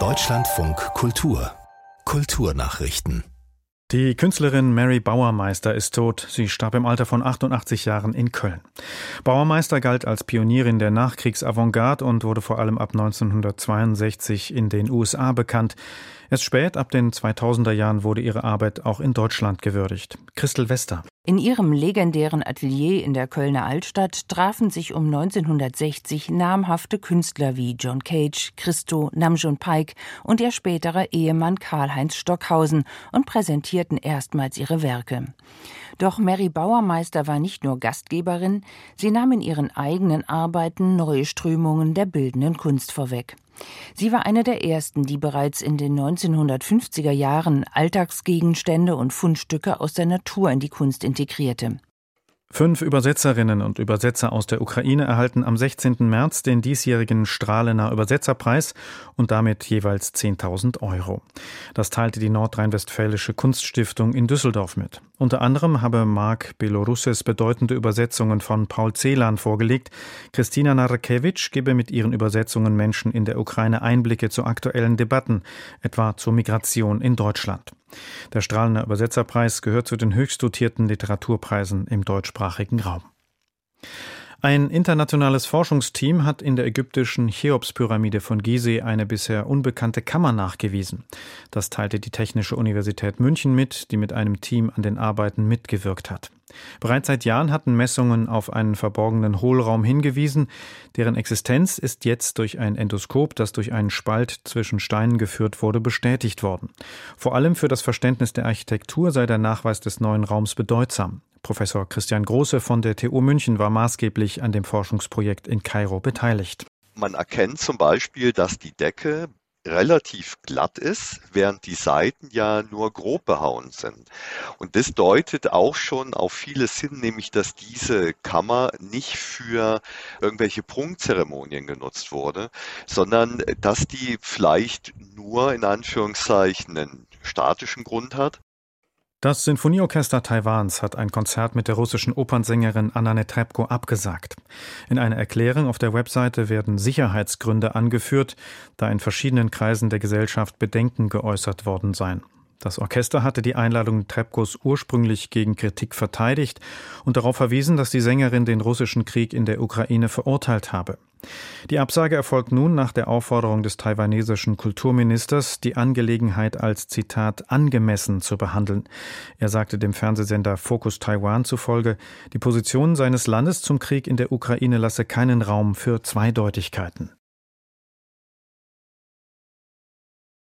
Deutschlandfunk Kultur Kulturnachrichten die Künstlerin Mary Bauermeister ist tot. Sie starb im Alter von 88 Jahren in Köln. Bauermeister galt als Pionierin der Nachkriegsavantgarde und wurde vor allem ab 1962 in den USA bekannt. Erst spät, ab den 2000er Jahren, wurde ihre Arbeit auch in Deutschland gewürdigt. Christel Wester. In ihrem legendären Atelier in der Kölner Altstadt trafen sich um 1960 namhafte Künstler wie John Cage, Christo, Namjoon Paik und ihr späterer Ehemann Karl-Heinz Stockhausen und präsentierten erstmals ihre Werke. Doch Mary Bauermeister war nicht nur Gastgeberin, sie nahm in ihren eigenen Arbeiten neue Strömungen der bildenden Kunst vorweg. Sie war eine der ersten, die bereits in den 1950er Jahren Alltagsgegenstände und Fundstücke aus der Natur in die Kunst integrierte. Fünf Übersetzerinnen und Übersetzer aus der Ukraine erhalten am 16. März den diesjährigen Strahlener Übersetzerpreis und damit jeweils 10.000 Euro. Das teilte die Nordrhein-Westfälische Kunststiftung in Düsseldorf mit. Unter anderem habe Marc Belorusses bedeutende Übersetzungen von Paul Celan vorgelegt. Christina Narkewitsch gebe mit ihren Übersetzungen Menschen in der Ukraine Einblicke zu aktuellen Debatten, etwa zur Migration in Deutschland. Der Strahlener Übersetzerpreis gehört zu den höchst dotierten Literaturpreisen im deutschsprachigen Raum. Ein internationales Forschungsteam hat in der ägyptischen Cheops-Pyramide von Gizeh eine bisher unbekannte Kammer nachgewiesen. Das teilte die Technische Universität München mit, die mit einem Team an den Arbeiten mitgewirkt hat. Bereits seit Jahren hatten Messungen auf einen verborgenen Hohlraum hingewiesen, deren Existenz ist jetzt durch ein Endoskop, das durch einen Spalt zwischen Steinen geführt wurde, bestätigt worden. Vor allem für das Verständnis der Architektur sei der Nachweis des neuen Raums bedeutsam. Professor Christian Große von der TU München war maßgeblich an dem Forschungsprojekt in Kairo beteiligt. Man erkennt zum Beispiel, dass die Decke relativ glatt ist, während die Seiten ja nur grob behauen sind. Und das deutet auch schon auf vieles hin, nämlich dass diese Kammer nicht für irgendwelche Prunkzeremonien genutzt wurde, sondern dass die vielleicht nur in Anführungszeichen einen statischen Grund hat das Sinfonieorchester Taiwans hat ein Konzert mit der russischen Opernsängerin Anna Netrebko abgesagt. In einer Erklärung auf der Webseite werden Sicherheitsgründe angeführt, da in verschiedenen Kreisen der Gesellschaft Bedenken geäußert worden seien. Das Orchester hatte die Einladung Trebkos ursprünglich gegen Kritik verteidigt und darauf verwiesen, dass die Sängerin den russischen Krieg in der Ukraine verurteilt habe. Die Absage erfolgt nun nach der Aufforderung des taiwanesischen Kulturministers, die Angelegenheit als Zitat angemessen zu behandeln. Er sagte dem Fernsehsender Focus Taiwan zufolge, die Position seines Landes zum Krieg in der Ukraine lasse keinen Raum für Zweideutigkeiten.